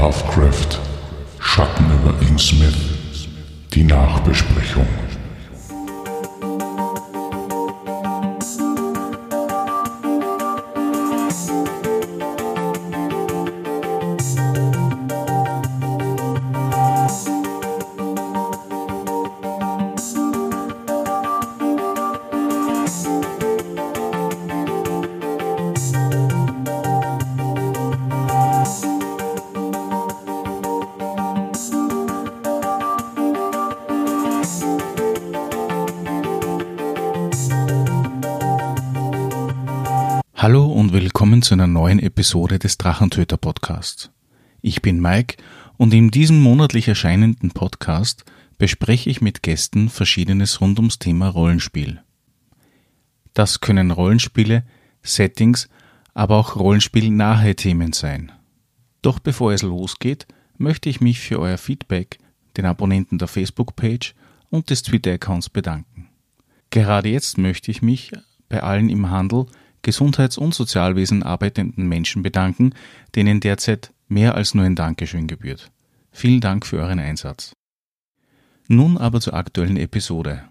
Lovecraft, Schatten über Innsmouth, die Nachbesprechung. Zu einer neuen Episode des Drachentöter Podcasts. Ich bin Mike und in diesem monatlich erscheinenden Podcast bespreche ich mit Gästen Verschiedenes rund ums Thema Rollenspiel. Das können Rollenspiele, Settings, aber auch Rollenspiel-nahe Themen sein. Doch bevor es losgeht, möchte ich mich für euer Feedback, den Abonnenten der Facebook-Page und des Twitter-Accounts bedanken. Gerade jetzt möchte ich mich bei allen im Handel Gesundheits- und Sozialwesen arbeitenden Menschen bedanken, denen derzeit mehr als nur ein Dankeschön gebührt. Vielen Dank für euren Einsatz. Nun aber zur aktuellen Episode.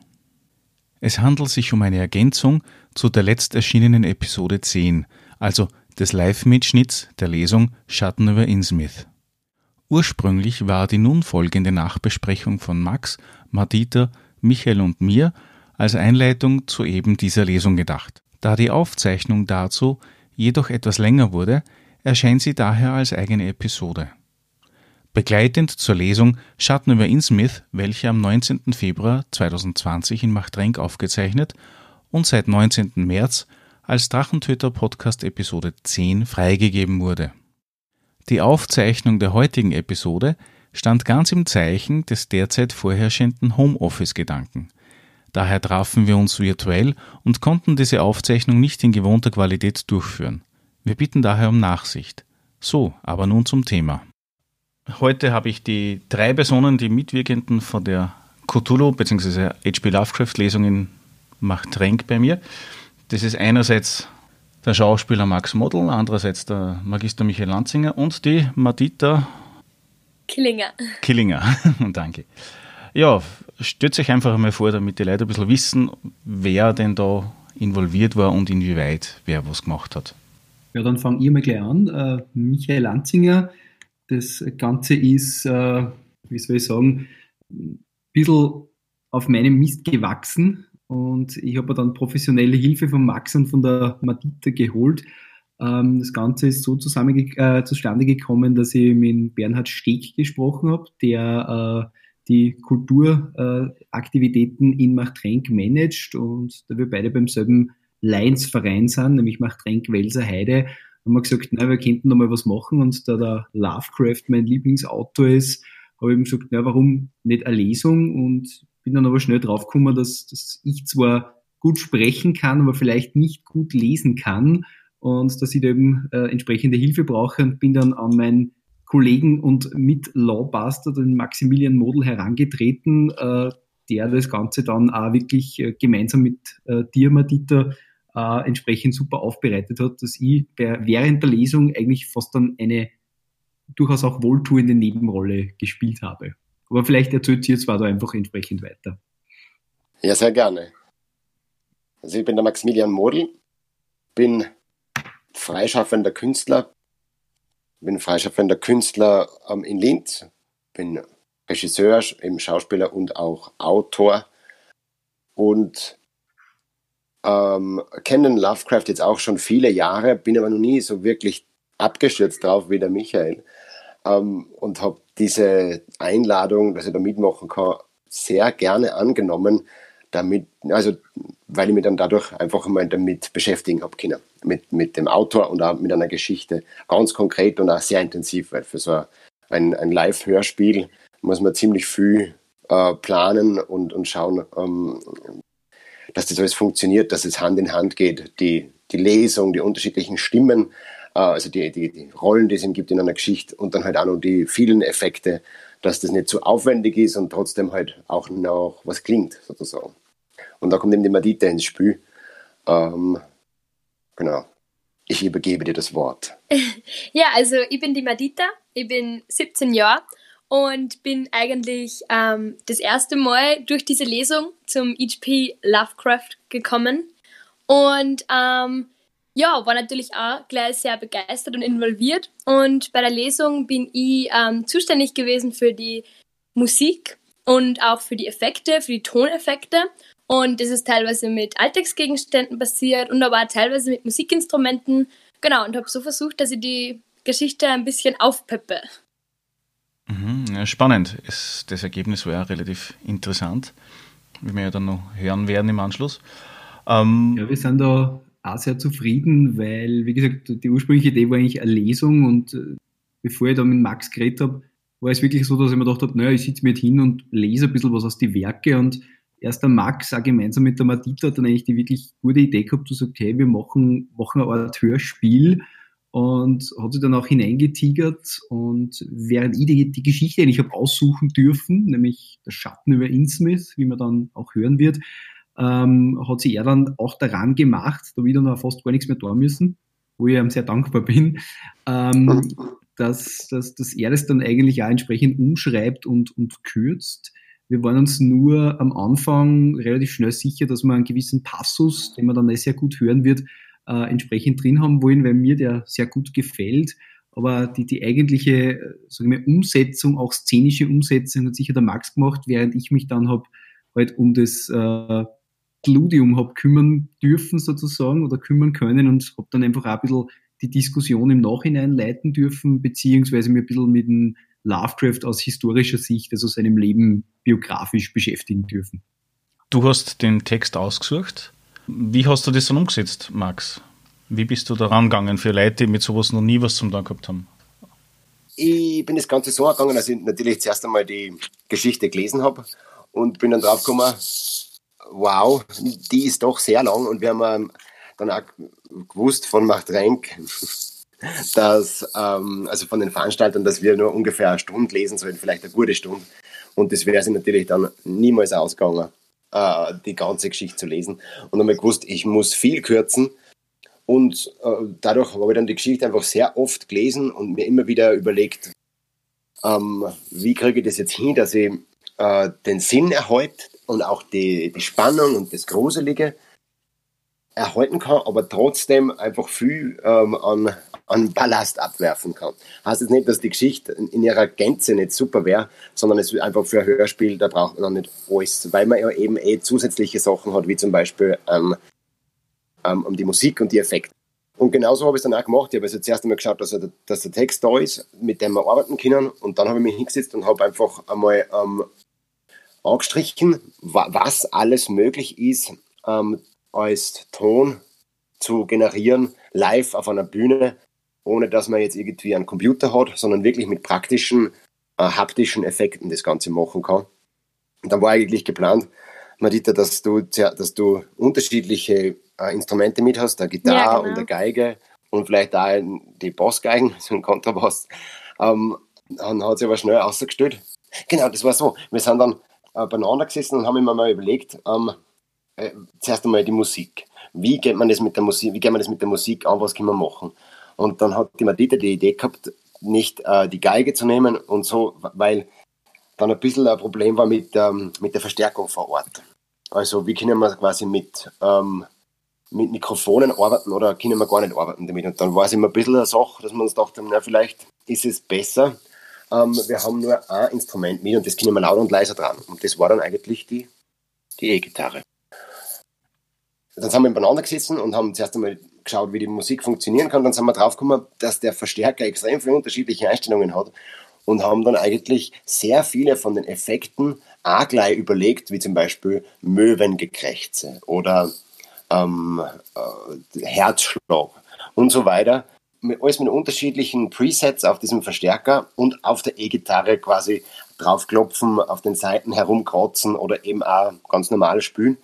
Es handelt sich um eine Ergänzung zu der letzt erschienenen Episode 10, also des Live-Mitschnitts der Lesung Schatten über Innsmouth. Ursprünglich war die nun folgende Nachbesprechung von Max, Madita, Michael und mir als Einleitung zu eben dieser Lesung gedacht. Da die Aufzeichnung dazu jedoch etwas länger wurde, erscheint sie daher als eigene Episode. Begleitend zur Lesung Schatten über Innsmouth, welche am 19. Februar 2020 in Machtrenk aufgezeichnet und seit 19. März als Drachentöter Podcast Episode 10 freigegeben wurde. Die Aufzeichnung der heutigen Episode stand ganz im Zeichen des derzeit vorherrschenden Homeoffice-Gedanken. Daher trafen wir uns virtuell und konnten diese Aufzeichnung nicht in gewohnter Qualität durchführen. Wir bitten daher um Nachsicht. So, aber nun zum Thema. Heute habe ich die drei Personen, die Mitwirkenden von der Cthulhu bzw. H.P. Lovecraft Lesung in Machtrenk bei mir. Das ist einerseits der Schauspieler Max Model, andererseits der Magister Michael Lanzinger und die Madita Killinger. Killinger. Danke. Ja, stellt euch einfach einmal vor, damit die Leute ein bisschen wissen, wer denn da involviert war und inwieweit wer was gemacht hat. Ja, dann fange ich mal gleich an. Äh, Michael Lanzinger. Das Ganze ist, äh, wie soll ich sagen, ein bisschen auf meinem Mist gewachsen und ich habe dann professionelle Hilfe von Max und von der Madita geholt. Ähm, das Ganze ist so zusammen, äh, zustande gekommen, dass ich mit Bernhard Steg gesprochen habe, der äh, die Kulturaktivitäten in Machtrenk managt und da wir beide beim selben Lions-Verein sind, nämlich Machtrenk Welser Heide, haben wir gesagt, na, wir könnten noch mal was machen und da der Lovecraft mein Lieblingsautor ist, habe ich ihm gesagt, na, warum nicht eine Lesung? Und bin dann aber schnell draufgekommen, dass, dass ich zwar gut sprechen kann, aber vielleicht nicht gut lesen kann und dass ich da eben äh, entsprechende Hilfe brauche und bin dann an mein Kollegen und mit Lawbuster, den Maximilian Model, herangetreten, äh, der das Ganze dann auch wirklich äh, gemeinsam mit äh, dir, Madita, äh, entsprechend super aufbereitet hat, dass ich während der Lesung eigentlich fast dann eine durchaus auch wohltuende Nebenrolle gespielt habe. Aber vielleicht erzählt sie jetzt da einfach entsprechend weiter. Ja, sehr gerne. Also ich bin der Maximilian Model, bin freischaffender Künstler, bin freischaffender Künstler ähm, in Linz, bin Regisseur, eben Schauspieler und auch Autor. Und ähm, kennen Lovecraft jetzt auch schon viele Jahre, bin aber noch nie so wirklich abgestürzt drauf wie der Michael. Ähm, und habe diese Einladung, dass ich da mitmachen kann, sehr gerne angenommen, damit, also weil ich mich dann dadurch einfach mal damit beschäftigen habe können, mit, mit dem Autor und auch mit einer Geschichte, ganz konkret und auch sehr intensiv, weil für so ein, ein Live-Hörspiel muss man ziemlich viel äh, planen und, und schauen, ähm, dass das alles funktioniert, dass es Hand in Hand geht, die, die Lesung, die unterschiedlichen Stimmen, äh, also die, die, die Rollen, die es ihm gibt in einer Geschichte und dann halt auch noch die vielen Effekte, dass das nicht zu aufwendig ist und trotzdem halt auch noch was klingt, sozusagen. Und da kommt eben die Madita ins Spiel. Ähm, genau. ich übergebe dir das Wort. ja, also ich bin die Madita, ich bin 17 Jahre und bin eigentlich ähm, das erste Mal durch diese Lesung zum HP Lovecraft gekommen. Und ähm, ja, war natürlich auch gleich sehr begeistert und involviert. Und bei der Lesung bin ich ähm, zuständig gewesen für die Musik und auch für die Effekte, für die Toneffekte. Und das ist teilweise mit Alltagsgegenständen passiert und aber auch teilweise mit Musikinstrumenten. Genau, und habe so versucht, dass ich die Geschichte ein bisschen aufpeppe. Mhm, ja, spannend. Es, das Ergebnis war ja relativ interessant, wie wir ja dann noch hören werden im Anschluss. Ähm, ja, wir sind da auch sehr zufrieden, weil, wie gesagt, die ursprüngliche Idee war eigentlich eine Lesung und äh, bevor ich da mit Max geredet habe, war es wirklich so, dass ich mir gedacht habe, naja, ich sitze mir jetzt hin und lese ein bisschen was aus die Werke und erst der Max auch gemeinsam mit der Madita hat dann eigentlich die wirklich gute Idee gehabt, zu sagen, hey, wir machen, machen eine Art Hörspiel und hat sich dann auch hineingetigert und während ich die, die Geschichte eigentlich habe aussuchen dürfen, nämlich der Schatten über Innsmouth, wie man dann auch hören wird, ähm, hat sich er dann auch daran gemacht, da wieder noch fast gar nichts mehr tun müssen, wo ich ihm sehr dankbar bin, ähm, dass, dass, dass er das dann eigentlich auch entsprechend umschreibt und, und kürzt. Wir waren uns nur am Anfang relativ schnell sicher, dass wir einen gewissen Passus, den man dann sehr gut hören wird, äh, entsprechend drin haben wollen, weil mir der sehr gut gefällt. Aber die, die eigentliche sagen wir, Umsetzung, auch szenische Umsetzung, hat sicher der Max gemacht, während ich mich dann habe halt um das äh, Gludium habe kümmern dürfen sozusagen oder kümmern können und habe dann einfach auch ein bisschen die Diskussion im Nachhinein leiten dürfen, beziehungsweise mir ein bisschen mit dem Lovecraft aus historischer Sicht, also seinem Leben biografisch beschäftigen dürfen. Du hast den Text ausgesucht. Wie hast du das dann umgesetzt, Max? Wie bist du da rangegangen für Leute, die mit sowas noch nie was zum Tun gehabt haben? Ich bin das Ganze so angegangen, dass ich natürlich zuerst einmal die Geschichte gelesen habe und bin dann drauf gekommen, wow, die ist doch sehr lang und wir haben ähm, dann auch gewusst von Machtrenk, dass, ähm, also von den Veranstaltern, dass wir nur ungefähr eine Stunde lesen sollen, vielleicht eine gute Stunde. Und das wäre sich natürlich dann niemals ausgegangen, äh, die ganze Geschichte zu lesen. Und dann habe ich gewusst, ich muss viel kürzen. Und äh, dadurch habe ich dann die Geschichte einfach sehr oft gelesen und mir immer wieder überlegt, ähm, wie kriege ich das jetzt hin, dass ich äh, den Sinn erhalte und auch die, die Spannung und das Gruselige erhalten kann, aber trotzdem einfach viel ähm, an, an Ballast abwerfen kann. Heißt jetzt nicht, dass die Geschichte in ihrer Gänze nicht super wäre, sondern es ist einfach für ein Hörspiel, da braucht man dann nicht alles, weil man ja eben eh zusätzliche Sachen hat, wie zum Beispiel ähm, ähm, die Musik und die Effekte. Und genauso habe ich es dann auch gemacht. Ich habe also zuerst einmal geschaut, dass, er, dass der Text da ist, mit dem wir arbeiten können. Und dann habe ich mich hingesetzt und habe einfach einmal ähm, angestrichen, was alles möglich ist, ähm, als Ton zu generieren, live auf einer Bühne, ohne dass man jetzt irgendwie einen Computer hat, sondern wirklich mit praktischen, äh, haptischen Effekten das Ganze machen kann. Und dann war eigentlich geplant, Madita, dass du, dass du unterschiedliche äh, Instrumente mit hast, eine Gitarre ja, genau. und eine Geige und vielleicht auch die Bassgeigen, so ein Kontrabass. Ähm, dann hat sich aber schnell ausgestellt. Genau, das war so. Wir sind dann äh, beieinander gesessen und haben immer mal überlegt, ähm, äh, zuerst einmal die Musik. Wie geht man das mit der Musik, wie geht man das mit der Musik an, was können wir machen? Und dann hat die Madita die Idee gehabt, nicht äh, die Geige zu nehmen und so, weil dann ein bisschen ein Problem war mit, ähm, mit der Verstärkung vor Ort. Also wie können wir quasi mit, ähm, mit Mikrofonen arbeiten oder können wir gar nicht arbeiten damit? Und dann war es immer ein bisschen eine Sache, dass wir uns dachten, na vielleicht ist es besser, ähm, wir haben nur ein Instrument mit und das können wir lauter und leiser dran. Und das war dann eigentlich die die E-Gitarre. Dann sind wir beieinander gesessen und haben zuerst einmal geschaut, wie die Musik funktionieren kann. Dann sind wir draufgekommen, dass der Verstärker extrem viele unterschiedliche Einstellungen hat und haben dann eigentlich sehr viele von den Effekten auch gleich überlegt, wie zum Beispiel Möwengekrächze oder ähm, äh, Herzschlag und so weiter mit, alles mit unterschiedlichen Presets auf diesem Verstärker und auf der E-Gitarre quasi draufklopfen, auf den Seiten herumkratzen oder eben auch ganz normal spielen.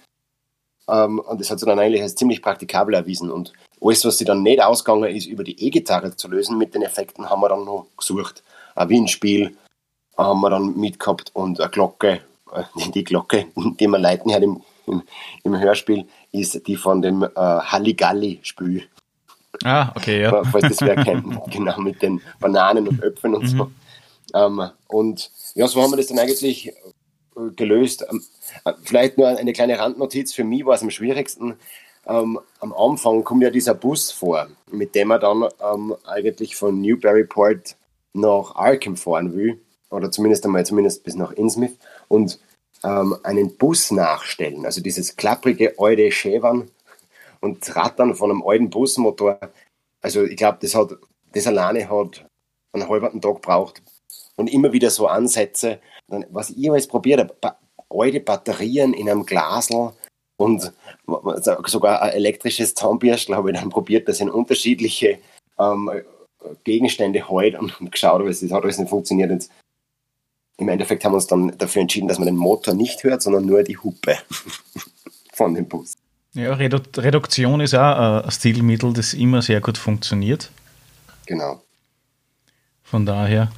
Ähm, und das hat sich dann eigentlich als ziemlich praktikabel erwiesen. Und alles, was sich dann nicht ausgegangen ist, über die E-Gitarre zu lösen mit den Effekten, haben wir dann noch gesucht. Ein Windspiel haben wir dann mitgehabt und eine Glocke, äh, die Glocke, die wir leiten halt im, im, im Hörspiel, ist die von dem äh, Halligalli-Spiel. Ah, okay, ja. Falls das wer kennt, genau, mit den Bananen und Äpfeln und mhm. so. Ähm, und ja, so haben wir das dann eigentlich gelöst. Ähm, äh, vielleicht nur eine kleine Randnotiz. Für mich war es am schwierigsten. Ähm, am Anfang kommt ja dieser Bus vor, mit dem er dann ähm, eigentlich von Newburyport nach Arkham fahren will. Oder zumindest einmal, zumindest bis nach Innsmouth. Und einen Bus nachstellen. Also dieses klapprige alte Schäbern und Rattern von einem alten Busmotor. Also ich glaube, das hat, das alleine hat einen halben Tag gebraucht. Und immer wieder so Ansätze. Was ich alles probiert habe, alte Batterien in einem Glasl und sogar ein elektrisches Zahnbürstel habe ich dann probiert, das in unterschiedliche ähm, Gegenstände heute und geschaut, aber es hat alles nicht funktioniert. Und im Endeffekt haben wir uns dann dafür entschieden, dass man den Motor nicht hört, sondern nur die Hupe von dem Bus. Ja, Redu Reduktion ist auch ein Stilmittel, das immer sehr gut funktioniert. Genau. Von daher.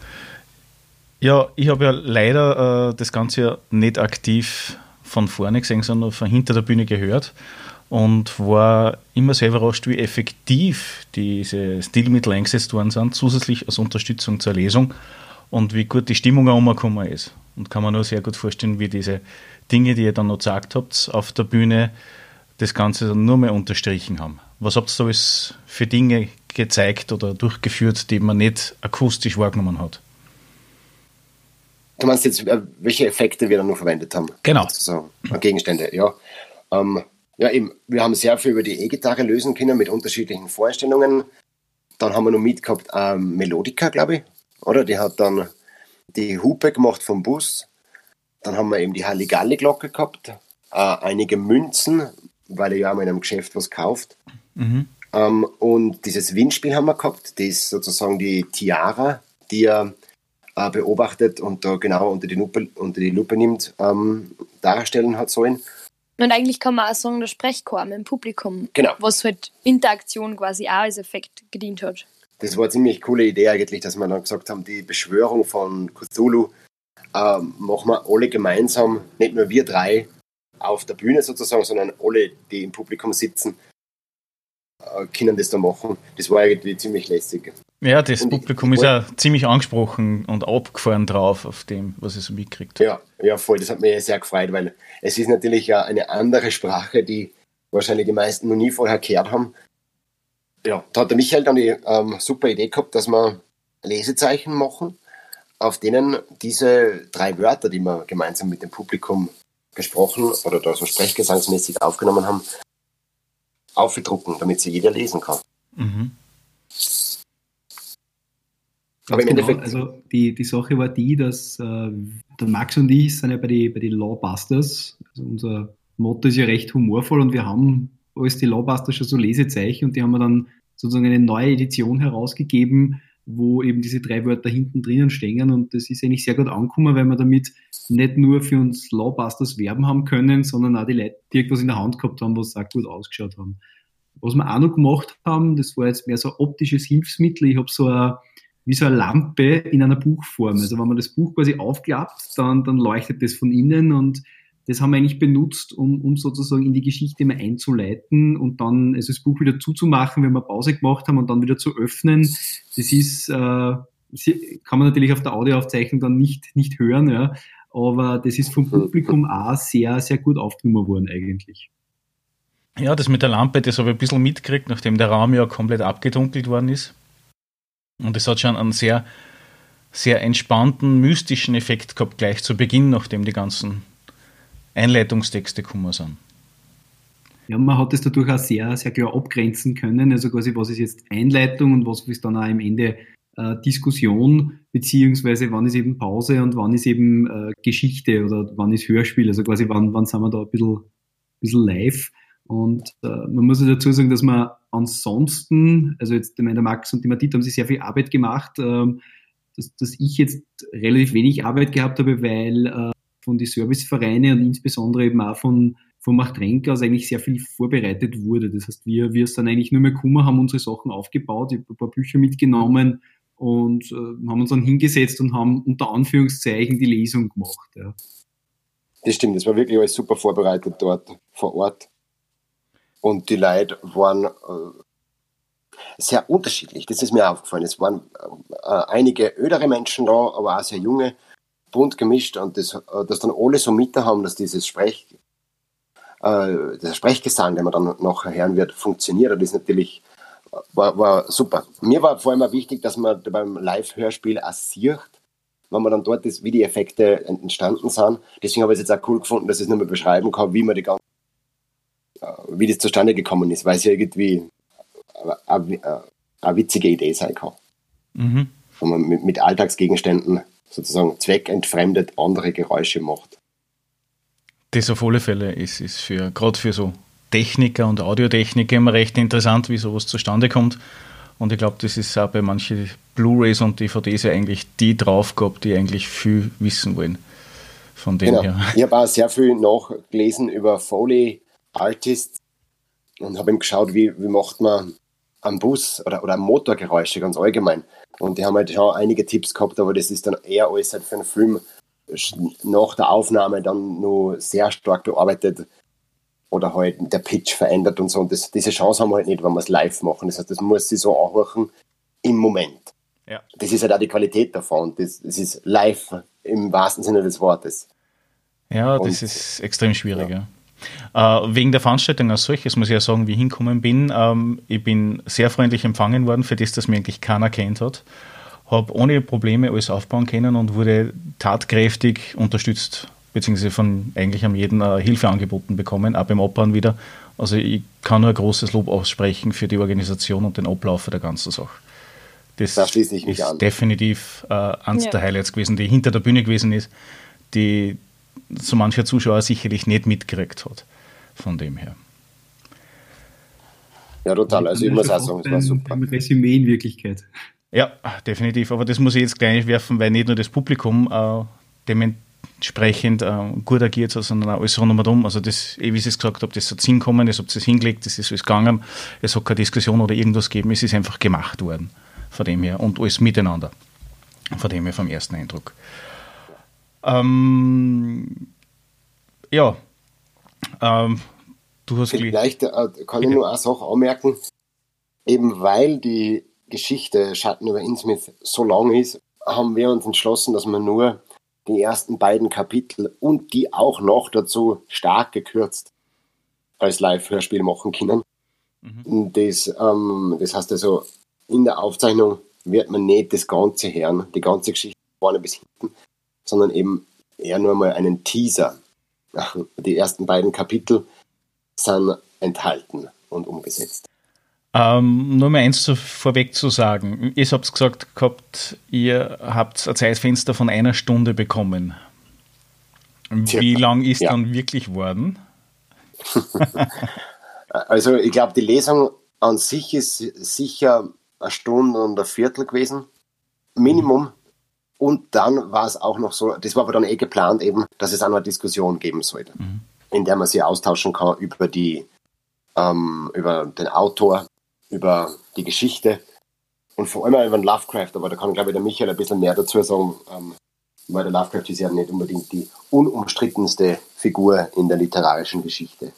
Ja, ich habe ja leider äh, das Ganze nicht aktiv von vorne gesehen, sondern von hinter der Bühne gehört und war immer sehr überrascht, wie effektiv diese Stilmittel eingesetzt worden sind, zusätzlich als Unterstützung zur Lesung und wie gut die Stimmung auch umgekommen ist. Und kann man nur sehr gut vorstellen, wie diese Dinge, die ihr dann noch gesagt habt, auf der Bühne das Ganze dann nur mehr unterstrichen haben. Was habt ihr so alles für Dinge gezeigt oder durchgeführt, die man nicht akustisch wahrgenommen hat? Du meinst jetzt, äh, welche Effekte wir dann noch verwendet haben? Genau. So, Gegenstände, ja. Ähm, ja, eben, wir haben sehr viel über die E-Gitarre lösen können mit unterschiedlichen Vorstellungen. Dann haben wir noch mitgehabt ähm, Melodica, glaube ich, oder? Die hat dann die Hupe gemacht vom Bus. Dann haben wir eben die Halligalli-Glocke gehabt, äh, einige Münzen, weil er ja auch in einem Geschäft was kauft. Mhm. Ähm, und dieses Windspiel haben wir gehabt, das ist sozusagen die Tiara, die er äh, beobachtet und da genau unter die Lupe, unter die Lupe nimmt, ähm, darstellen hat sollen. Und eigentlich kann man auch sagen, der Sprechchor mit dem Publikum, genau. was halt Interaktion quasi auch als Effekt gedient hat das war eine ziemlich coole Idee eigentlich, dass wir dann gesagt haben, die Beschwörung von Cthulhu äh, machen wir alle gemeinsam, nicht nur wir drei auf der Bühne sozusagen, sondern alle, die im Publikum sitzen, äh, können das dann machen. Das war irgendwie ziemlich lässig. Ja, das und Publikum ich, ist ja ziemlich angesprochen und abgefahren drauf auf dem, was es so mitkriegt. Ja, ja, voll. Das hat mich sehr gefreut, weil es ist natürlich ja eine andere Sprache, die wahrscheinlich die meisten noch nie vorher gehört haben ja, da hat der Michael dann die ähm, super Idee gehabt, dass wir Lesezeichen machen, auf denen diese drei Wörter, die wir gemeinsam mit dem Publikum gesprochen oder da so sprechgesangsmäßig aufgenommen haben, aufgedrucken, damit sie jeder lesen kann. Mhm. Aber im genau, Endeffekt. Also die, die Sache war die, dass äh, der Max und ich sind ja bei den bei die Lawbusters. Also unser Motto ist ja recht humorvoll und wir haben als die Lawbusters schon so Lesezeichen und die haben wir dann sozusagen eine neue Edition herausgegeben, wo eben diese drei Wörter hinten drinnen stehen und das ist eigentlich sehr gut angekommen, weil wir damit nicht nur für uns Lawbusters werben haben können, sondern auch die Leute, die irgendwas in der Hand gehabt haben, was auch gut ausgeschaut haben. Was wir auch noch gemacht haben, das war jetzt mehr so ein optisches Hilfsmittel. Ich habe so eine, wie so eine Lampe in einer Buchform. Also wenn man das Buch quasi aufklappt, dann, dann leuchtet das von innen und das haben wir eigentlich benutzt, um, um sozusagen in die Geschichte mal einzuleiten und dann also das Buch wieder zuzumachen, wenn wir Pause gemacht haben und dann wieder zu öffnen. Das ist, äh, kann man natürlich auf der Audioaufzeichnung dann nicht, nicht hören, ja, aber das ist vom Publikum auch sehr, sehr gut aufgenommen worden eigentlich. Ja, das mit der Lampe, das habe ich ein bisschen mitgekriegt, nachdem der Raum ja komplett abgedunkelt worden ist. Und es hat schon einen sehr, sehr entspannten, mystischen Effekt gehabt, gleich zu Beginn, nachdem die ganzen Einleitungstexte gekommen sind. Ja, man hat es dadurch auch sehr, sehr klar abgrenzen können. Also quasi, was ist jetzt Einleitung und was ist dann auch am Ende äh, Diskussion, beziehungsweise wann ist eben Pause und wann ist eben äh, Geschichte oder wann ist Hörspiel. Also quasi, wann, wann sind wir da ein bisschen, bisschen live. Und äh, man muss ja dazu sagen, dass man ansonsten, also jetzt, meine, der Max und die Madit haben sich sehr viel Arbeit gemacht, ähm, dass, dass ich jetzt relativ wenig Arbeit gehabt habe, weil äh, von den Servicevereinen und insbesondere eben auch von, von Machtrenk aus eigentlich sehr viel vorbereitet wurde. Das heißt, wir, wir sind eigentlich nur mehr gekommen, haben unsere Sachen aufgebaut, ich habe ein paar Bücher mitgenommen und äh, haben uns dann hingesetzt und haben unter Anführungszeichen die Lesung gemacht. Ja. Das stimmt, das war wirklich alles super vorbereitet dort vor Ort. Und die Leute waren, äh, sehr unterschiedlich. Das ist mir aufgefallen. Es waren äh, einige ödere Menschen da, aber auch sehr junge, bunt gemischt und das, äh, dass dann alle so mit haben, dass dieses Sprech, äh, der Sprechgesang, den man dann noch hören wird, funktioniert. Das ist natürlich war, war super. Mir war vor allem auch wichtig, dass man beim Live-Hörspiel auch sieht, wenn man dann dort ist, wie die Effekte entstanden sind. Deswegen habe ich es jetzt auch cool gefunden, dass ich es nur mal beschreiben kann, wie man die ganze, äh, wie das zustande gekommen ist, weil es ja irgendwie eine, eine witzige Idee sein kann. Mhm. Wenn man mit, mit Alltagsgegenständen sozusagen zweckentfremdet andere Geräusche macht. Das auf alle Fälle ist, ist für, gerade für so Techniker und Audiotechniker immer recht interessant, wie sowas zustande kommt. Und ich glaube, das ist auch bei manchen Blu-rays und DVDs ja eigentlich die Draufgabe, die eigentlich viel wissen wollen. Von dem genau. her. Ich habe auch sehr viel nachgelesen über Foley Artists und habe ihm geschaut, wie, wie macht man am Bus oder, oder Motorgeräusche ganz allgemein. Und die haben halt schon einige Tipps gehabt, aber das ist dann eher alles halt für einen Film nach der Aufnahme dann nur sehr stark bearbeitet oder halt der Pitch verändert und so. Und das, diese Chance haben wir halt nicht, wenn wir es live machen. Das heißt, das muss sie so anhören im Moment. Ja. Das ist halt auch die Qualität davon. Das, das ist live im wahrsten Sinne des Wortes. Ja, und, das ist extrem schwierig. Ja. Äh, wegen der Veranstaltung als solches muss ich ja sagen, wie ich hingekommen bin. Ähm, ich bin sehr freundlich empfangen worden, für das, dass mir eigentlich keiner kennt hat. Habe ohne Probleme alles aufbauen können und wurde tatkräftig unterstützt, beziehungsweise von eigentlich am jeden äh, Hilfe angeboten bekommen, auch beim Opern wieder. Also ich kann nur ein großes Lob aussprechen für die Organisation und den Ablauf der ganzen Sache. Das da schließe ich mich ist an. definitiv äh, eines ja. der Highlights gewesen, die hinter der Bühne gewesen ist, die so mancher Zuschauer sicherlich nicht mitgekriegt hat. Von dem her. Ja, total. Also ich muss auch sagen, es war super. Ein Resümee in Wirklichkeit. Ja, definitiv. Aber das muss ich jetzt gleich werfen, weil nicht nur das Publikum äh, dementsprechend äh, gut agiert hat, sondern auch alles rundherum. Also das, wie ich es gesagt habe, das hat Sinn gekommen, es hat es hingelegt, das ist alles gegangen, es hat keine Diskussion oder irgendwas gegeben, es ist einfach gemacht worden. Von dem her. Und alles miteinander. Von dem her vom ersten Eindruck. Ähm, ja, ähm, du hast Vielleicht äh, kann ich nur eine Sache anmerken, eben weil die Geschichte Schatten über Innsmouth so lang ist, haben wir uns entschlossen, dass wir nur die ersten beiden Kapitel und die auch noch dazu stark gekürzt als Live-Hörspiel machen können. Mhm. Das, ähm, das heißt also, in der Aufzeichnung wird man nicht das Ganze hören, die ganze Geschichte vorne bis hinten, sondern eben eher nur mal einen Teaser. Die ersten beiden Kapitel sind enthalten und umgesetzt. Ähm, nur mal eins zu, vorweg zu sagen. Ich habe gesagt gehabt, ihr habt ein Zeitfenster von einer Stunde bekommen. Wie lang ist ja. dann wirklich worden? also ich glaube, die Lesung an sich ist sicher eine Stunde und ein Viertel gewesen. Minimum. Und dann war es auch noch so, das war aber dann eh geplant eben, dass es auch noch eine Diskussion geben sollte, mhm. in der man sich austauschen kann über die, ähm, über den Autor, über die Geschichte und vor allem auch über den Lovecraft, aber da kann, glaube ich, der Michael ein bisschen mehr dazu sagen, ähm, weil der Lovecraft ist ja nicht unbedingt die unumstrittenste Figur in der literarischen Geschichte.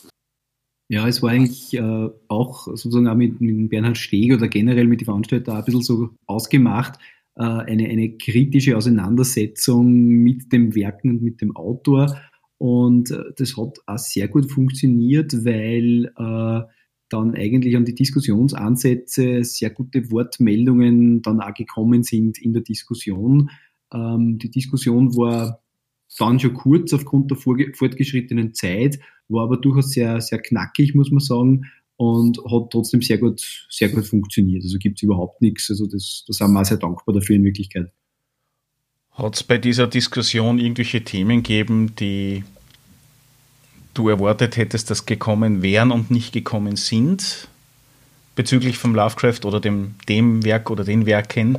Ja, es war eigentlich äh, auch sozusagen auch mit, mit Bernhard Steg oder generell mit den Veranstaltern ein bisschen so ausgemacht, eine, eine kritische Auseinandersetzung mit dem Werken und mit dem Autor. Und äh, das hat auch sehr gut funktioniert, weil äh, dann eigentlich an die Diskussionsansätze sehr gute Wortmeldungen dann auch gekommen sind in der Diskussion. Ähm, die Diskussion war dann schon kurz aufgrund der fortgeschrittenen Zeit, war aber durchaus sehr, sehr knackig, muss man sagen, und hat trotzdem sehr gut, sehr gut funktioniert. Also gibt es überhaupt nichts. Also das, da sind wir auch sehr dankbar dafür in Wirklichkeit. Hat es bei dieser Diskussion irgendwelche Themen gegeben, die du erwartet hättest, dass gekommen wären und nicht gekommen sind? Bezüglich vom Lovecraft oder dem, dem Werk oder den Werken?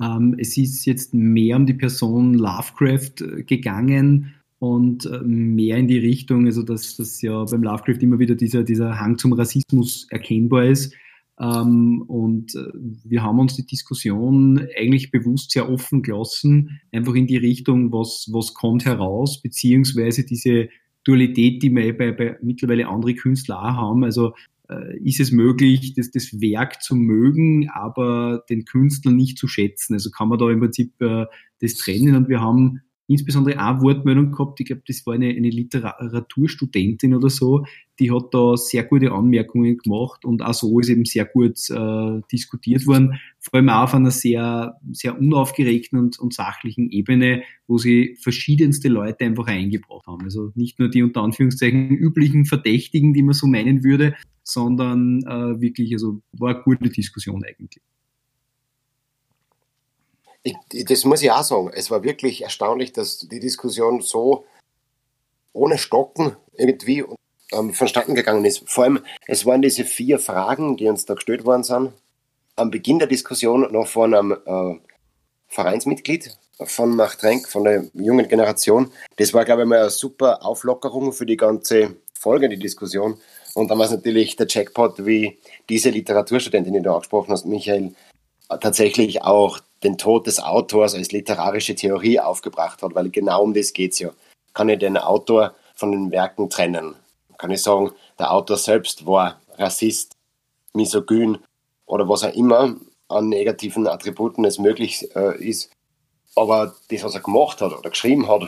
Ähm, es ist jetzt mehr um die Person Lovecraft äh, gegangen und äh, mehr in die Richtung, also dass, dass ja beim Lovecraft immer wieder dieser, dieser Hang zum Rassismus erkennbar ist. Ähm, und äh, wir haben uns die Diskussion eigentlich bewusst sehr offen gelassen, einfach in die Richtung, was, was kommt heraus, beziehungsweise diese Dualität, die wir bei, bei mittlerweile andere Künstler auch haben. Also äh, ist es möglich, das, das Werk zu mögen, aber den Künstler nicht zu schätzen. Also kann man da im Prinzip äh, das trennen und wir haben insbesondere eine Wortmeldung gehabt, ich glaube, das war eine, eine Literaturstudentin oder so, die hat da sehr gute Anmerkungen gemacht und auch so ist eben sehr gut äh, diskutiert worden, vor allem auch auf einer sehr, sehr unaufgeregten und, und sachlichen Ebene, wo sie verschiedenste Leute einfach eingebracht haben. Also nicht nur die unter Anführungszeichen üblichen Verdächtigen, die man so meinen würde, sondern äh, wirklich, also war eine gute Diskussion eigentlich. Ich, das muss ich auch sagen. Es war wirklich erstaunlich, dass die Diskussion so ohne Stocken irgendwie ähm, vonstatten gegangen ist. Vor allem, es waren diese vier Fragen, die uns da gestellt worden sind. Am Beginn der Diskussion noch von einem äh, Vereinsmitglied von Machtrenk, von der jungen Generation. Das war, glaube ich, mal eine super Auflockerung für die ganze Folge, die Diskussion. Und dann war es natürlich der Jackpot, wie diese Literaturstudentin, die du angesprochen hast, Michael, tatsächlich auch den Tod des Autors als literarische Theorie aufgebracht hat, weil genau um das geht es ja. Kann ich den Autor von den Werken trennen? Kann ich sagen, der Autor selbst war Rassist, misogyn oder was auch immer an negativen Attributen es möglich äh, ist. Aber das, was er gemacht hat oder geschrieben hat,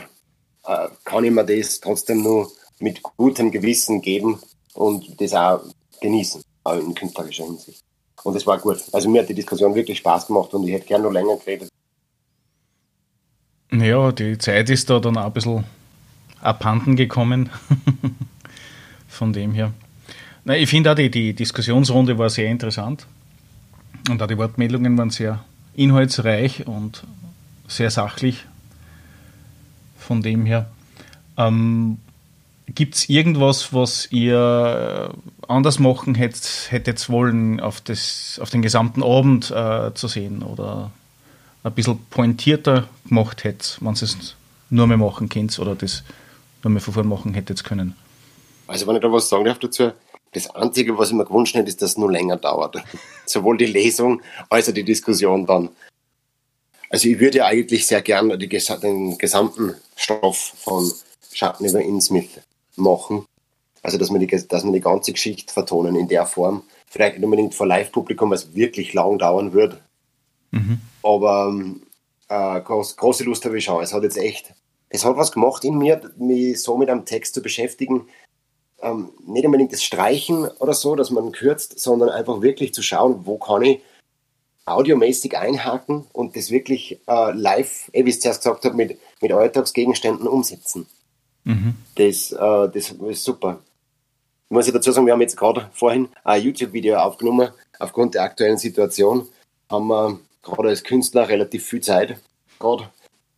äh, kann ich mir das trotzdem nur mit gutem Gewissen geben und das auch genießen, auch in künstlerischer Hinsicht. Und das war gut. Also mir hat die Diskussion wirklich Spaß gemacht und ich hätte gerne noch länger geredet. Ja, die Zeit ist da dann auch ein bisschen abhanden gekommen. Von dem her. Na, ich finde auch, die, die Diskussionsrunde war sehr interessant. Und auch die Wortmeldungen waren sehr inhaltsreich und sehr sachlich. Von dem her. Ähm, Gibt es irgendwas, was ihr anders machen hättet, hättet wollen, auf, das, auf den gesamten Abend äh, zu sehen oder ein bisschen pointierter gemacht hättet, wenn ihr es nur mehr machen könnt oder das nur mehr vorn machen hättet können? Also wenn ich da was sagen darf dazu, das Einzige, was ich mir gewünscht hätte, ist, dass es nur länger dauert. Sowohl die Lesung als auch die Diskussion dann. Also ich würde ja eigentlich sehr gerne den gesamten Stoff von Schatten über Innsmouth machen. Also, dass wir, die, dass wir die ganze Geschichte vertonen in der Form. Vielleicht nicht unbedingt vor Live-Publikum, weil es wirklich lang dauern wird. Mhm. Aber äh, groß, große Lust habe ich schon. Es hat jetzt echt, es hat was gemacht in mir, mich so mit einem Text zu beschäftigen. Ähm, nicht unbedingt das Streichen oder so, dass man kürzt, sondern einfach wirklich zu schauen, wo kann ich audiomäßig einhaken und das wirklich äh, live, eh, wie ich es zuerst gesagt habe, mit, mit Alltagsgegenständen umsetzen. Mhm. Das, äh, das ist super. Ich muss ich dazu sagen, wir haben jetzt gerade vorhin ein YouTube-Video aufgenommen. Aufgrund der aktuellen Situation haben wir gerade als Künstler relativ viel Zeit gerade.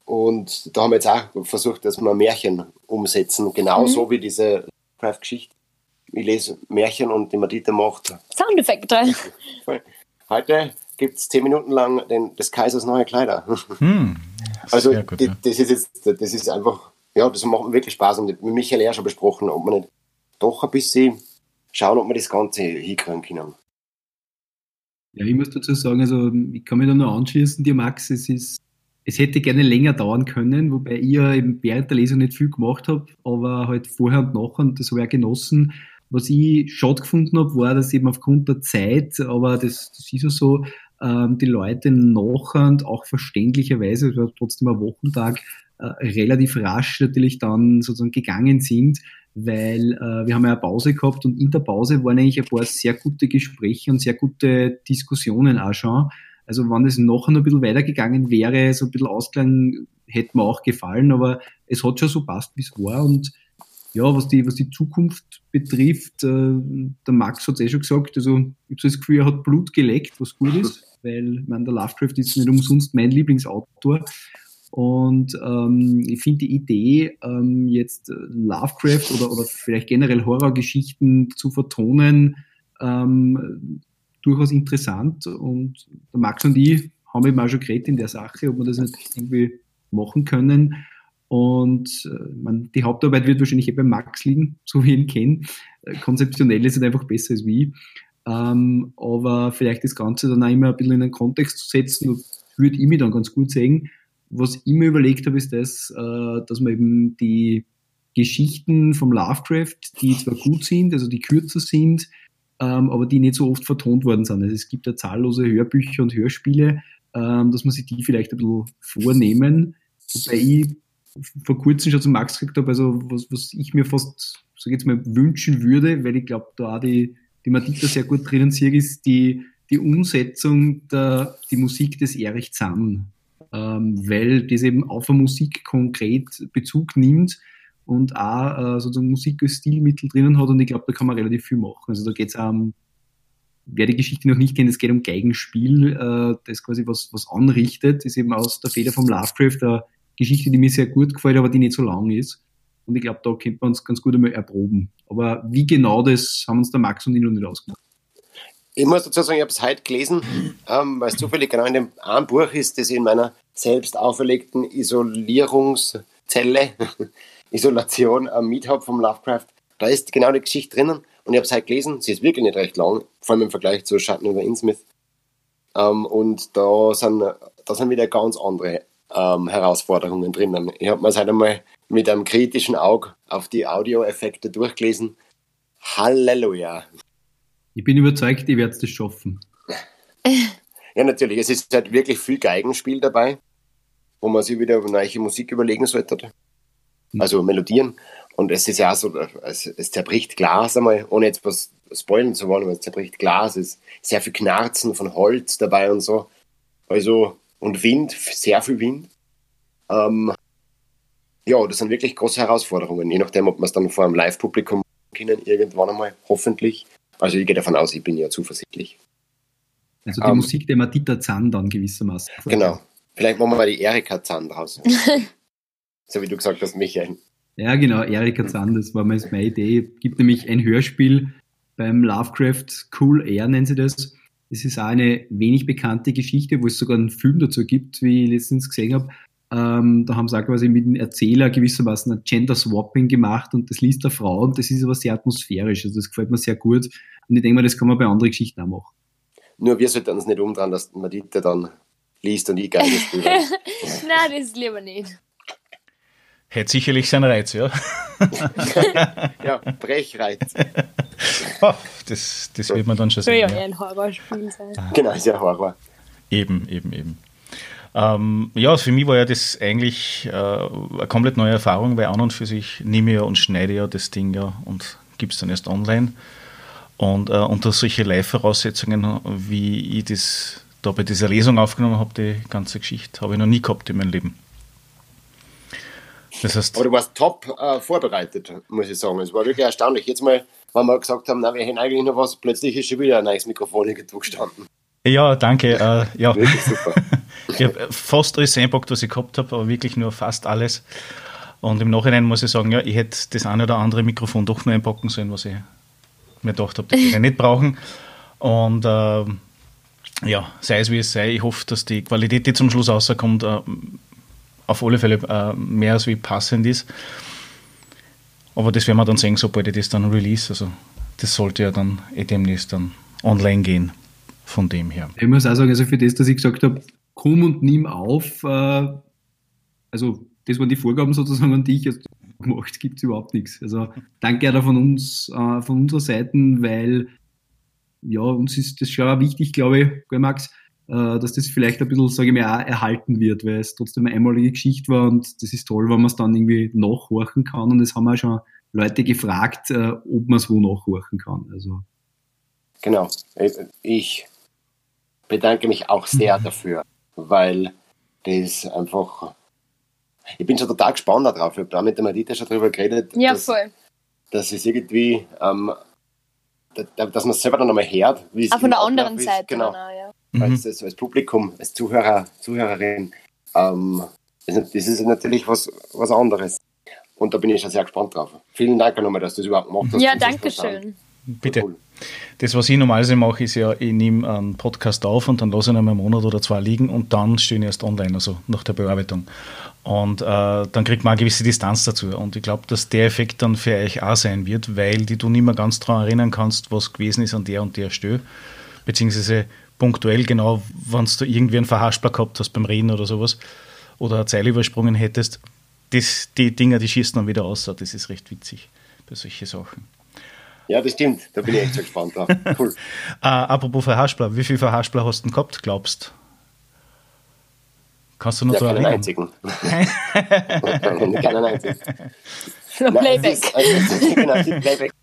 Und da haben wir jetzt auch versucht, dass wir Märchen umsetzen, genauso mhm. wie diese Craft-Geschichte. Ich lese Märchen und die Madita macht Soundeffekte. Heute gibt es zehn Minuten lang den, des Kaisers neue Kleider. Hm. Also gut, die, ja. das ist jetzt, das ist einfach ja, das macht wirklich Spaß. Und mit Michael ja schon besprochen, ob man nicht doch ein bisschen schauen, ob wir das Ganze hinkriegen können. Ja, ich muss dazu sagen, also ich kann mich da nur anschließen, dir Max, es ist, es hätte gerne länger dauern können, wobei ich ja eben während der Lesung nicht viel gemacht habe, aber halt vorher und nachher und das habe ich auch genossen. Was ich schade gefunden habe, war, dass eben aufgrund der Zeit, aber das, das ist ja so, ähm, die Leute nachher auch verständlicherweise, es war trotzdem ein Wochentag, äh, relativ rasch natürlich dann sozusagen gegangen sind, weil äh, wir haben ja eine Pause gehabt und in der Pause waren eigentlich ein paar sehr gute Gespräche und sehr gute Diskussionen auch schon. Also wenn es noch ein bisschen weitergegangen wäre, so ein bisschen Ausklang hätte mir auch gefallen, aber es hat schon so passt, wie es war und ja, was die, was die Zukunft betrifft, äh, der Max hat es eh schon gesagt, also ich habe so das Gefühl, er hat Blut geleckt, was gut ist, weil ich meine, der Lovecraft ist nicht umsonst mein Lieblingsautor und ähm, ich finde die Idee, ähm, jetzt Lovecraft oder, oder vielleicht generell Horrorgeschichten zu vertonen, ähm, durchaus interessant. Und der Max und ich haben eben auch schon geredet in der Sache, ob wir das nicht irgendwie machen können. Und äh, man, die Hauptarbeit wird wahrscheinlich eh bei Max liegen, so wie ich ihn kenne. Äh, konzeptionell ist er einfach besser als wie. Ähm, aber vielleicht das Ganze dann auch immer ein bisschen in einen Kontext zu setzen, würde ich mir dann ganz gut sehen was ich mir überlegt habe, ist das, äh, dass man eben die Geschichten vom Lovecraft, die zwar gut sind, also die kürzer sind, äh, ähm, aber die nicht so oft vertont worden sind. Also es gibt ja zahllose Hörbücher und Hörspiele, ähm, dass man sich die vielleicht ein bisschen vornehmen. Wobei ich vor kurzem schon zu Max gekriegt habe, also was, was ich mir fast, ich jetzt mal, wünschen würde, weil ich glaube, da auch die, die Madita sehr gut drinnen sehe, ist die, die Umsetzung der die Musik des Erich Zann, ähm, weil das eben auf eine Musik konkret Bezug nimmt und auch äh, sozusagen Musik als Stilmittel drinnen hat und ich glaube, da kann man relativ viel machen. Also da geht es um, wer die Geschichte noch nicht kennt, es geht um Geigenspiel, äh, das quasi was, was anrichtet, ist eben aus der Feder vom Lovecraft eine Geschichte, die mir sehr gut gefällt, aber die nicht so lang ist. Und ich glaube, da könnte man uns ganz gut einmal erproben. Aber wie genau das haben uns der Max und ich noch nicht ausgemacht. Ich muss dazu sagen, ich habe es heute gelesen, ähm, weil es zufällig genau in dem einen Buch ist, das in meiner selbst auferlegten Isolierungszelle, Isolation am Meet habe vom Lovecraft. Da ist genau die Geschichte drinnen und ich habe es heute gelesen. Sie ist wirklich nicht recht lang, vor allem im Vergleich zu Schatten über Innsmouth. Ähm, und da sind, da sind wieder ganz andere ähm, Herausforderungen drinnen. Ich habe mir es halt einmal mit einem kritischen Auge auf die Audioeffekte durchgelesen. Halleluja. Ich bin überzeugt, ihr werdet es schaffen. Ja, natürlich. Es ist halt wirklich viel Geigenspiel dabei, wo man sich wieder neue Musik überlegen sollte. Also Melodien. Und es ist ja auch so, es, es zerbricht Glas einmal, ohne jetzt was spoilern zu wollen, aber es zerbricht Glas. Es ist sehr viel Knarzen von Holz dabei und so. Also, und Wind, sehr viel Wind. Ähm, ja, das sind wirklich große Herausforderungen, je nachdem, ob man es dann vor einem Live-Publikum können, irgendwann einmal, hoffentlich. Also ich gehe davon aus, ich bin ja zuversichtlich. Also die ähm, Musik der Matita Zahn dann gewissermaßen. Genau. Vielleicht machen wir mal die Erika Zahn draus. so wie du gesagt hast, Michael. Ja, genau, Erika Zahn, das war meine Idee. Es gibt nämlich ein Hörspiel beim Lovecraft Cool Air, nennen sie das. Es ist auch eine wenig bekannte Geschichte, wo es sogar einen Film dazu gibt, wie ich letztens gesehen habe. Ähm, da haben sie auch quasi mit dem Erzähler gewissermaßen ein Gender Swapping gemacht und das liest der Frau und das ist aber sehr atmosphärisch. Also das gefällt mir sehr gut. Und ich denke mal, das kann man bei anderen Geschichten auch machen. Nur wir sollten uns nicht umdrehen, dass Madita dann liest und ich geil spiele. Nein, das lieber nicht. Hätte sicherlich seinen Reiz, ja. ja, Brechreiz. Oh, das, das wird man dann schon sehen. Soll ja, ein Horrorspiel sein. Genau, ist ja Horror. Eben, eben, eben. Ähm, ja, für mich war ja das eigentlich äh, eine komplett neue Erfahrung, weil an und für sich nehme ich ja und schneide ja das Ding ja und gibt es dann erst online. Und äh, unter solche Live-Voraussetzungen, wie ich das da bei dieser Lesung aufgenommen habe, die ganze Geschichte, habe ich noch nie gehabt in meinem Leben. Das heißt, Aber du warst top äh, vorbereitet, muss ich sagen. Es war wirklich erstaunlich. Jetzt mal, wenn wir gesagt haben, na, wir hätten eigentlich noch was, plötzlich ist schon wieder ein neues Mikrofon irgendwo gestanden. Ja, danke. Äh, ja. Wirklich super. ich habe fast alles einpackt, was ich gehabt habe, aber wirklich nur fast alles. Und im Nachhinein muss ich sagen, ja, ich hätte das eine oder andere Mikrofon doch nur einpacken sollen, was ich mir gedacht habe, das wir nicht brauchen. Und äh, ja, sei es wie es sei, ich hoffe, dass die Qualität, die zum Schluss rauskommt, äh, auf alle Fälle äh, mehr als wie passend ist. Aber das werden wir dann sehen, sobald ich das dann release. Also das sollte ja dann eh demnächst dann online gehen von dem her. Ich muss auch sagen, also für das, dass ich gesagt habe, komm und nimm auf, äh, also das waren die Vorgaben sozusagen an dich, also gemacht gibt es überhaupt nichts. Also danke auch von uns, äh, von unserer Seite, weil ja, uns ist das schon wichtig, glaube ich, Max, dass das vielleicht ein bisschen, sage ich mal, auch erhalten wird, weil es trotzdem eine einmalige Geschichte war und das ist toll, wenn man es dann irgendwie nachhorchen kann und es haben auch schon Leute gefragt, äh, ob man es wo nachhorchen kann. Also. Genau. Ich bedanke mich auch sehr mhm. dafür, weil das einfach. Ich bin schon total gespannt darauf. Ich habe da mit der Madita schon drüber geredet. Ja, dass, voll. Dass es irgendwie, ähm, dass man es selber dann nochmal hört. Wie es ah, von der anderen ist. Seite. Genau. Dann, ja. Mhm. als, als, als, Publikum, als Zuhörer, Zuhörerin. Ähm, das ist natürlich was, was anderes. Und da bin ich schon sehr gespannt drauf. Vielen Dank nochmal, dass du das überhaupt gemacht hast. Ja, danke schön. Bitte. Cool. Das, was ich normalerweise mache, ist ja, ich nehme einen Podcast auf und dann lasse ich ihn einen Monat oder zwei liegen und dann stehen erst online, also nach der Bearbeitung. Und äh, dann kriegt man eine gewisse Distanz dazu. Und ich glaube, dass der Effekt dann für euch auch sein wird, weil die du nicht mehr ganz daran erinnern kannst, was gewesen ist an der und der Stelle. Beziehungsweise punktuell genau, wenn du irgendwie einen Verhaspler gehabt hast beim Reden oder sowas oder eine Zeile übersprungen hättest, das, die Dinger, die schießen dann wieder aus. Das ist recht witzig bei solchen Sachen. Ja, das stimmt. Da bin ich echt so gespannt drauf. Cool. äh, apropos Verhaspler, wie viele Verhaspler hast du denn gehabt, glaubst Kannst du noch ja, so keinen einzigen. keinen einzigen. So Playback. Ist, also, genau, Playback.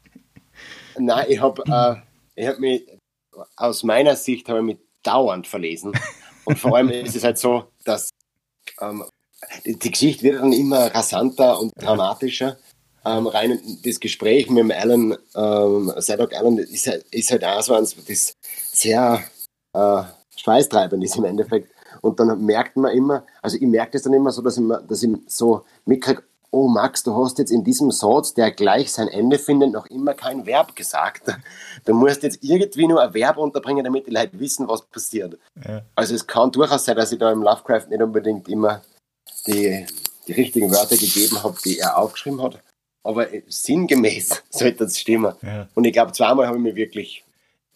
Nein, ich habe äh, hab mich, aus meiner Sicht habe ich mich dauernd verlesen. Und vor allem ist es halt so, dass ähm, die, die Geschichte wird dann immer rasanter und dramatischer. Ähm, rein das Gespräch mit dem Alan, ähm, Sadok Alan, ist, halt- ist halt auch so eins, das sehr äh, schweißtreibend ist im Endeffekt. Und dann merkt man immer, also ich merke das dann immer so, dass ich, dass ich so mitkriege, oh Max, du hast jetzt in diesem Satz, der gleich sein Ende findet, noch immer kein Verb gesagt. Du musst jetzt irgendwie nur ein Verb unterbringen, damit die Leute wissen, was passiert. Ja. Also es kann durchaus sein, dass ich da im Lovecraft nicht unbedingt immer die, die richtigen Wörter gegeben habe, die er aufgeschrieben hat. Aber sinngemäß sollte das stimmen. Ja. Und ich glaube, zweimal habe ich mich wirklich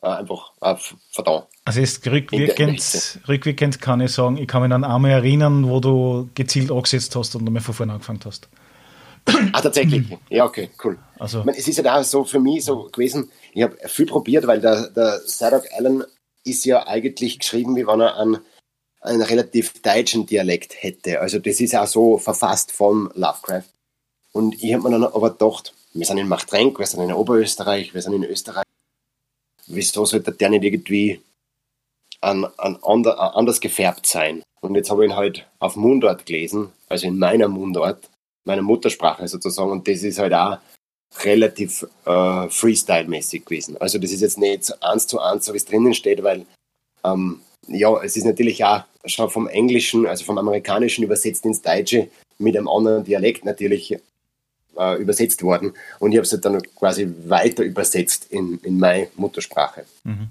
äh, einfach äh, verdammt. Also jetzt rückwirkend, rückwirkend kann ich sagen, ich kann mich an einmal erinnern, wo du gezielt angesetzt hast und nochmal von vorne angefangen hast. Ah, tatsächlich. Ja, okay, cool. Also, Ich meine, es ist halt auch so für mich so gewesen, ich habe viel probiert, weil der, der Sadok Allen ist ja eigentlich geschrieben, wie wenn er einen, einen relativ deutschen Dialekt hätte. Also das ist auch so verfasst vom Lovecraft. Und ich habe mir dann aber gedacht, wir sind in Machtrenk, wir sind in Oberösterreich, wir sind in Österreich. Wieso sollte der nicht irgendwie an, an ander, an anders gefärbt sein? Und jetzt habe ich ihn halt auf Mundart gelesen, also in meiner Mundart, meiner Muttersprache sozusagen. Und das ist halt auch relativ äh, Freestyle-mäßig gewesen. Also das ist jetzt nicht eins zu eins, so wie es drinnen steht, weil ähm, ja, es ist natürlich auch schon vom Englischen, also vom Amerikanischen übersetzt ins Deutsche mit einem anderen Dialekt natürlich äh, übersetzt worden. Und ich habe es halt dann quasi weiter übersetzt in, in meine Muttersprache. Mhm.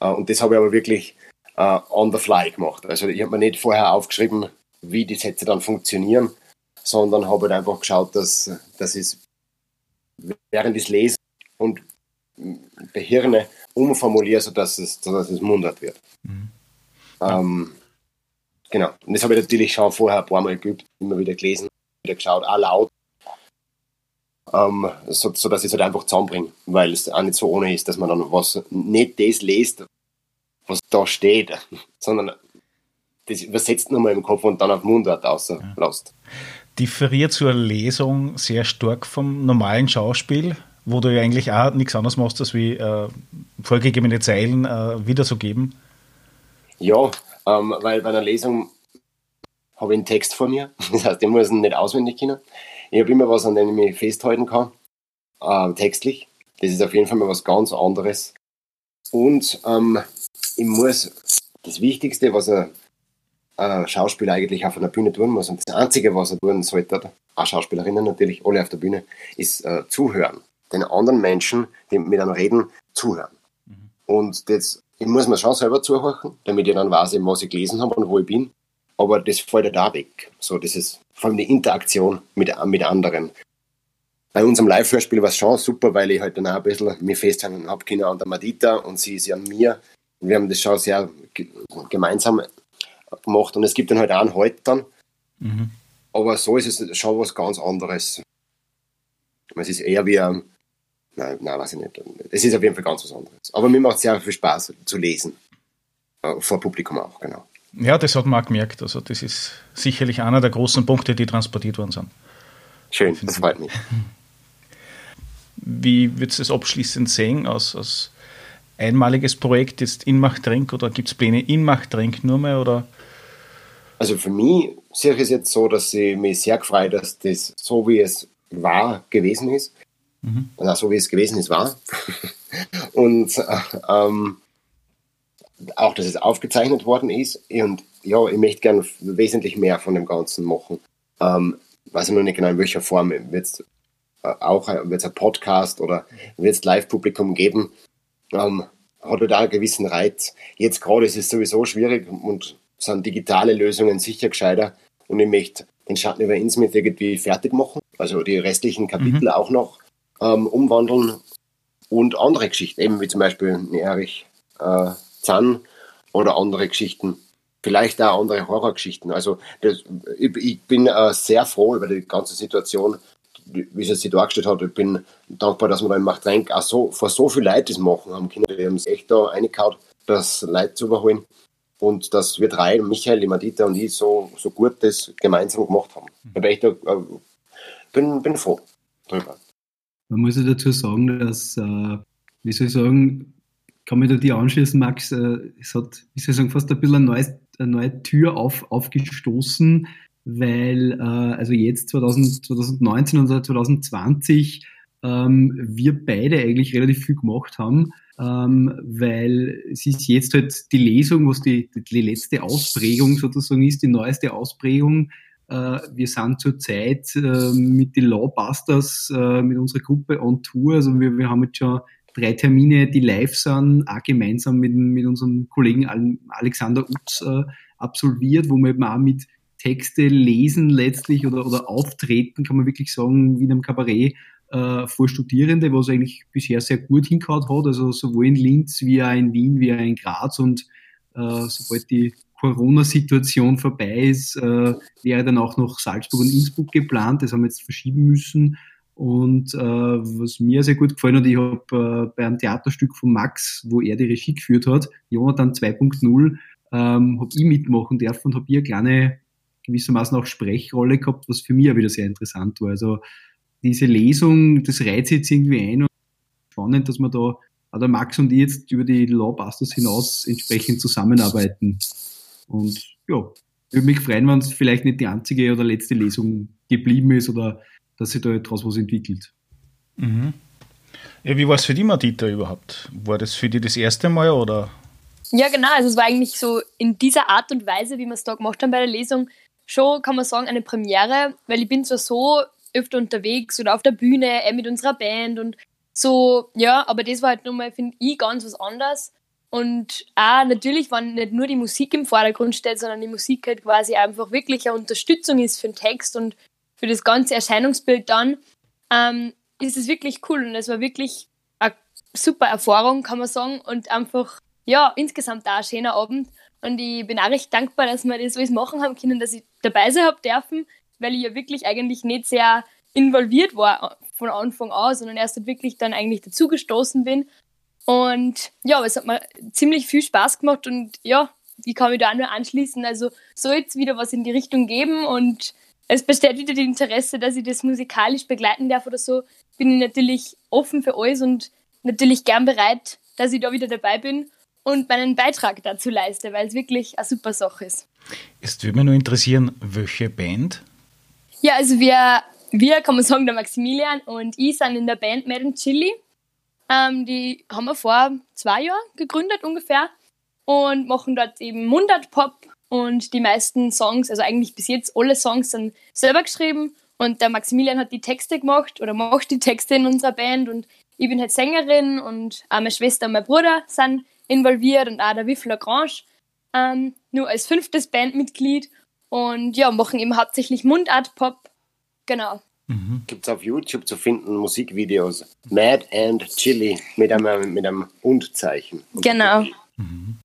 Äh, und das habe ich aber wirklich äh, on the fly gemacht. Also ich habe mir nicht vorher aufgeschrieben, wie die Sätze dann funktionieren, sondern habe halt einfach geschaut, dass, dass ich es während ich lese und behirne umformuliere, sodass es, sodass es Mundart wird. Mhm. Ähm, genau. Und das habe ich natürlich schon vorher ein paar Mal geübt, immer wieder gelesen, wieder geschaut, auch laut. Ähm, so, so dass ich es halt einfach zusammenbringe, weil es auch nicht so ohne ist, dass man dann was nicht das liest, was da steht, sondern das übersetzt nochmal im Kopf und dann auf Mundart auslässt. Differiert zur Lesung sehr stark vom normalen Schauspiel, wo du ja eigentlich auch nichts anderes machst, als wie äh, vorgegebene Zeilen äh, wiederzugeben. Ja, ähm, weil bei einer Lesung habe ich einen Text vor mir. Das heißt, ich muss ihn nicht auswendig kennen. Ich habe immer was, an dem ich mich festhalten kann, äh, textlich. Das ist auf jeden Fall mal was ganz anderes. Und ähm, ich muss das Wichtigste, was ein äh, Schauspieler eigentlich auf einer Bühne tun muss, und das Einzige, was er tun sollte, auch Schauspielerinnen natürlich, alle auf der Bühne, ist äh, zuhören. Den anderen Menschen, die mit einem reden, zuhören. Und das, ich muss mir schon selber zuhören, damit ich dann weiß, was ich gelesen habe und wo ich bin. Aber das fällt ja da weg. So, das ist vor allem die Interaktion mit, mit anderen. Bei unserem Live-Hörspiel war es schon super, weil ich halt dann auch ein bisschen mir festhalten habe können an der Madita und sie ist ja an mir. Wir haben das schon sehr ge- gemeinsam gemacht. Und es gibt dann halt auch einen Halt dann. Mhm. Aber so ist es schon was ganz anderes. Es ist eher wie ein, nein, nein, weiß ich nicht. Es ist auf jeden Fall ganz was anderes. Aber mir macht es sehr viel Spaß zu lesen. Äh, Vor Publikum auch, genau. Ja, das hat man auch gemerkt. Also das ist sicherlich einer der großen Punkte, die transportiert worden sind. Schön, das freut mich. Wie würdest du das abschließend sehen als, als einmaliges Projekt jetzt in Machtrenk oder gibt es Pläne in Machtrenk nur mehr oder? Also für mich sehe ich es jetzt so, dass ich mich sehr freue, dass das so wie es war gewesen ist. Mhm. Und auch so wie es gewesen ist, war. Und äh, ähm, auch, dass es aufgezeichnet worden ist. Und ja, ich möchte gerne wesentlich mehr von dem Ganzen machen. Ähm, weiß ich noch nicht genau, in welcher Form. Wird es äh, auch wird's ein Podcast oder wird es Live-Publikum geben? Ähm, hat halt auch einen gewissen Reiz. Jetzt gerade ist es sowieso schwierig und sind digitale Lösungen sicher gescheiter. Und ich möchte den Schatten über Innsmouth irgendwie fertig machen. Also die restlichen Kapitel auch noch ähm, umwandeln und andere Geschichten, eben wie zum Beispiel Erich äh, Zahn oder andere Geschichten. Vielleicht auch andere Horrorgeschichten. Also das, ich, ich bin äh, sehr froh über die ganze Situation, wie es sich dargestellt hat. Ich bin dankbar, dass wir da in Machtrenk auch so, vor so viel Leuten das machen haben können. Die haben es echt da reingehauen, das Leute zu überholen. Und dass wir drei, Michael, die Madita und ich, so, so gut das gemeinsam gemacht haben. Da bin ich da, äh, bin, bin froh drüber. Man muss ja dazu sagen, dass, äh, wie soll ich sagen, kann mich da dir anschließen, Max, äh, es hat, wie soll ich sagen, fast ein bisschen eine neue, eine neue Tür auf, aufgestoßen, weil äh, also jetzt 2000, 2019 und 2020 ähm, wir beide eigentlich relativ viel gemacht haben, ähm, weil es ist jetzt halt die Lesung, was die, die letzte Ausprägung sozusagen ist, die neueste Ausprägung. Äh, wir sind zurzeit äh, mit den Lawbusters, äh, mit unserer Gruppe on Tour, also wir, wir haben jetzt schon drei Termine, die live sind, auch gemeinsam mit, mit unserem Kollegen Alexander Utz äh, absolviert, wo wir eben auch mit Texte lesen letztlich oder, oder auftreten, kann man wirklich sagen, wie in einem Kabarett äh, vor Studierende, was eigentlich bisher sehr gut hingehauen hat, also sowohl in Linz wie auch in Wien wie auch in Graz. Und äh, sobald die Corona-Situation vorbei ist, äh, wäre dann auch noch Salzburg und Innsbruck geplant, das haben wir jetzt verschieben müssen. Und äh, was mir sehr gut gefallen hat, ich habe äh, bei einem Theaterstück von Max, wo er die Regie geführt hat, Jonathan 2.0, ähm, habe ich mitmachen dürfen und habe hier eine kleine gewissermaßen auch Sprechrolle gehabt, was für mich auch wieder sehr interessant war. Also diese Lesung, das reizt jetzt irgendwie ein und spannend, dass wir da, auch der Max und ich jetzt über die Lawbusters hinaus entsprechend zusammenarbeiten. Und ja, ich würde mich freuen, wenn es vielleicht nicht die einzige oder letzte Lesung geblieben ist oder dass sich da etwas was entwickelt. Mhm. Ja, wie war es für die Madita überhaupt? War das für die das erste Mal oder? Ja, genau. Also es war eigentlich so in dieser Art und Weise, wie wir es da gemacht haben bei der Lesung, schon, kann man sagen, eine Premiere, weil ich bin zwar so öfter unterwegs oder auf der Bühne äh, mit unserer Band und so, ja, aber das war halt nochmal, finde ich, ganz was anderes. Und auch natürlich, wenn nicht nur die Musik im Vordergrund steht, sondern die Musik halt quasi einfach wirklich eine Unterstützung ist für den Text und für das ganze Erscheinungsbild dann, ähm, ist es wirklich cool und es war wirklich eine super Erfahrung, kann man sagen, und einfach, ja, insgesamt auch ein schöner Abend. Und ich bin auch recht dankbar, dass wir das alles machen haben können, dass ich dabei sein habe dürfen, weil ich ja wirklich eigentlich nicht sehr involviert war von Anfang an, sondern erst wirklich dann eigentlich dazugestoßen bin. Und ja, es hat mir ziemlich viel Spaß gemacht und ja, ich kann mich da auch nur anschließen. Also soll jetzt wieder was in die Richtung geben und es besteht wieder das Interesse, dass ich das musikalisch begleiten darf oder so, bin ich natürlich offen für alles und natürlich gern bereit, dass ich da wieder dabei bin und meinen Beitrag dazu leiste, weil es wirklich eine super Sache ist. Es würde mich nur interessieren, welche Band? Ja, also wir, wir kann man sagen, der Maximilian und ich sind in der Band Madden Chili. Ähm, die haben wir vor zwei Jahren gegründet ungefähr und machen dort eben Mundart-Pop und die meisten Songs, also eigentlich bis jetzt alle Songs sind selber geschrieben und der Maximilian hat die Texte gemacht oder macht die Texte in unserer Band und ich bin halt Sängerin und auch meine Schwester und mein Bruder sind involviert und auch der Wiff Lagrange ähm, nur als fünftes Bandmitglied und ja, machen eben hauptsächlich Mundart-Pop. Genau. Mhm. Gibt es auf YouTube zu finden Musikvideos Mad and Chili mit einem, mit einem Und-Zeichen. Genau. Mhm.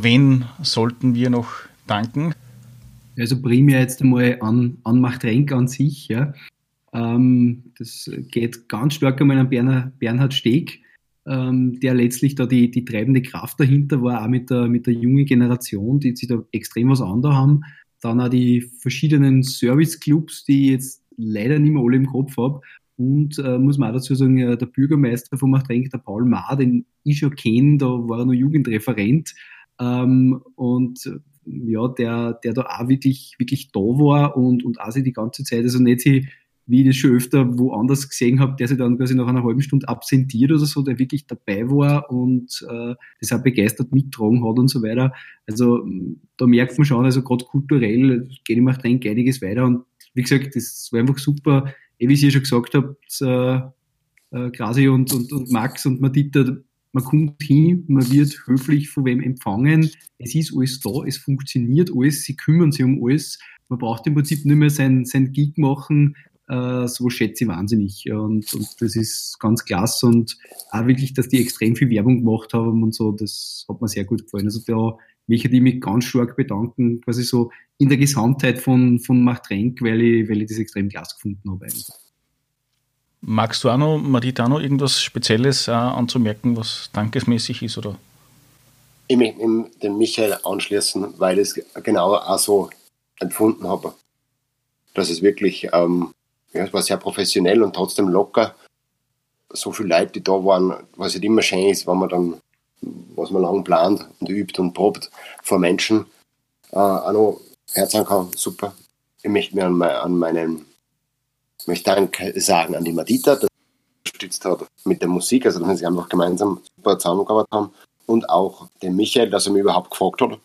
Wen sollten wir noch danken? Also primär jetzt einmal an, an Machtrenk an sich. Ja. Ähm, das geht ganz stark einmal an Bernhard, Bernhard Steg, ähm, der letztlich da die, die treibende Kraft dahinter war, auch mit der, mit der jungen Generation, die sich da extrem was anderes haben. Dann auch die verschiedenen Serviceclubs, die ich jetzt leider nicht mehr alle im Kopf habe. Und äh, muss man auch dazu sagen, äh, der Bürgermeister von Machtrenk, der Paul Maar, den ich schon kenne, da war er noch Jugendreferent. Ähm, und ja, der, der da auch wirklich, wirklich da war und, und auch sich die ganze Zeit, also nicht sie wie ich das schon öfter woanders gesehen habe, der sich dann quasi nach einer halben Stunde absentiert oder so, der wirklich dabei war und äh, das auch begeistert mittragen hat und so weiter. Also da merkt man schon, also gerade kulturell geht auch Trend einiges weiter und wie gesagt, das war einfach super, eh, wie ich schon gesagt habe, äh, äh, Krasi und, und, und Max und Madita, man kommt hin, man wird höflich von wem empfangen, es ist alles da, es funktioniert alles, sie kümmern sich um alles, man braucht im Prinzip nicht mehr sein, sein Gig machen, äh, so schätze ich wahnsinnig. Und, und das ist ganz klasse und auch wirklich, dass die extrem viel Werbung gemacht haben und so, das hat mir sehr gut gefallen. Also da möchte ich mich ganz stark bedanken, quasi so in der Gesamtheit von, von Machtrenk, weil ich, weil ich das extrem klasse gefunden habe. Eigentlich. Magst du auch noch, Marita, noch irgendwas Spezielles äh, anzumerken, was dankesmäßig ist? Oder? Ich möchte den Michael anschließen, weil ich es genau auch so empfunden habe. Dass es wirklich, ähm, ja, es war sehr professionell und trotzdem locker. So viele Leute, die da waren, was halt immer schön ist, wenn man dann, was man lang plant und übt und probt vor Menschen, äh, auch noch herzhagen kann, super. Ich möchte mir an, mein, an meinen möchte Danke sagen an die Madita, die unterstützt hat mit der Musik, also dass wir sich einfach gemeinsam super zusammengearbeitet haben. Und auch den Michael, dass er mich überhaupt gefragt hat,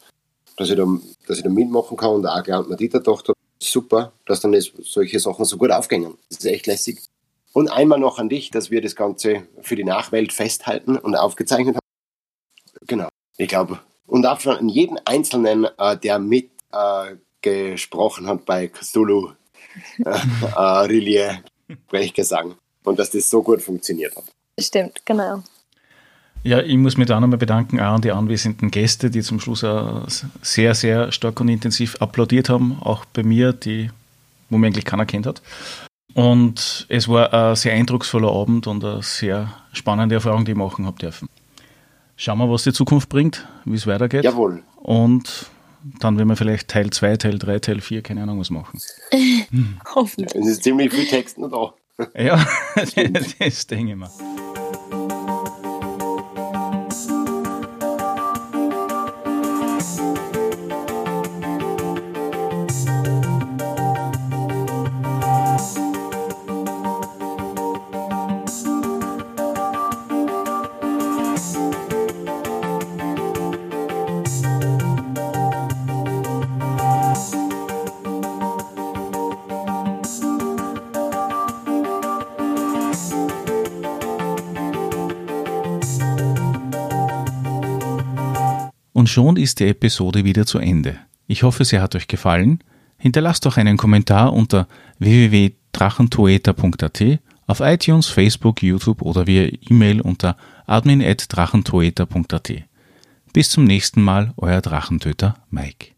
dass ich da, dass ich da mitmachen kann. Und auch gleich an Madita gedacht super, dass dann solche Sachen so gut aufgehen. Das ist echt lässig. Und einmal noch an dich, dass wir das Ganze für die Nachwelt festhalten und aufgezeichnet haben. Genau, ich glaube. Und auch an jeden Einzelnen, äh, der mit äh, hat bei Cthulhu äh, Rillier Sprechgesang und dass das so gut funktioniert hat. Stimmt, genau. Ja, ich muss mich da nochmal bedanken, auch an die anwesenden Gäste, die zum Schluss auch sehr, sehr stark und intensiv applaudiert haben, auch bei mir, die, wo mir eigentlich keiner kennt hat. Und es war ein sehr eindrucksvoller Abend und eine sehr spannende Erfahrung, die ich machen habe dürfen. Schauen wir, was die Zukunft bringt, wie es weitergeht. Jawohl. Und dann werden wir vielleicht Teil 2, Teil 3, Teil 4, keine Ahnung was machen. Hoffentlich. Es ist ziemlich viel Text noch da. Ja, das denke ich mir. Schon ist die Episode wieder zu Ende. Ich hoffe, sie hat euch gefallen. Hinterlasst doch einen Kommentar unter www.drachentoeta.at, auf iTunes, Facebook, YouTube oder via E-Mail unter admin.drachentoeta.at. Bis zum nächsten Mal, euer Drachentöter Mike.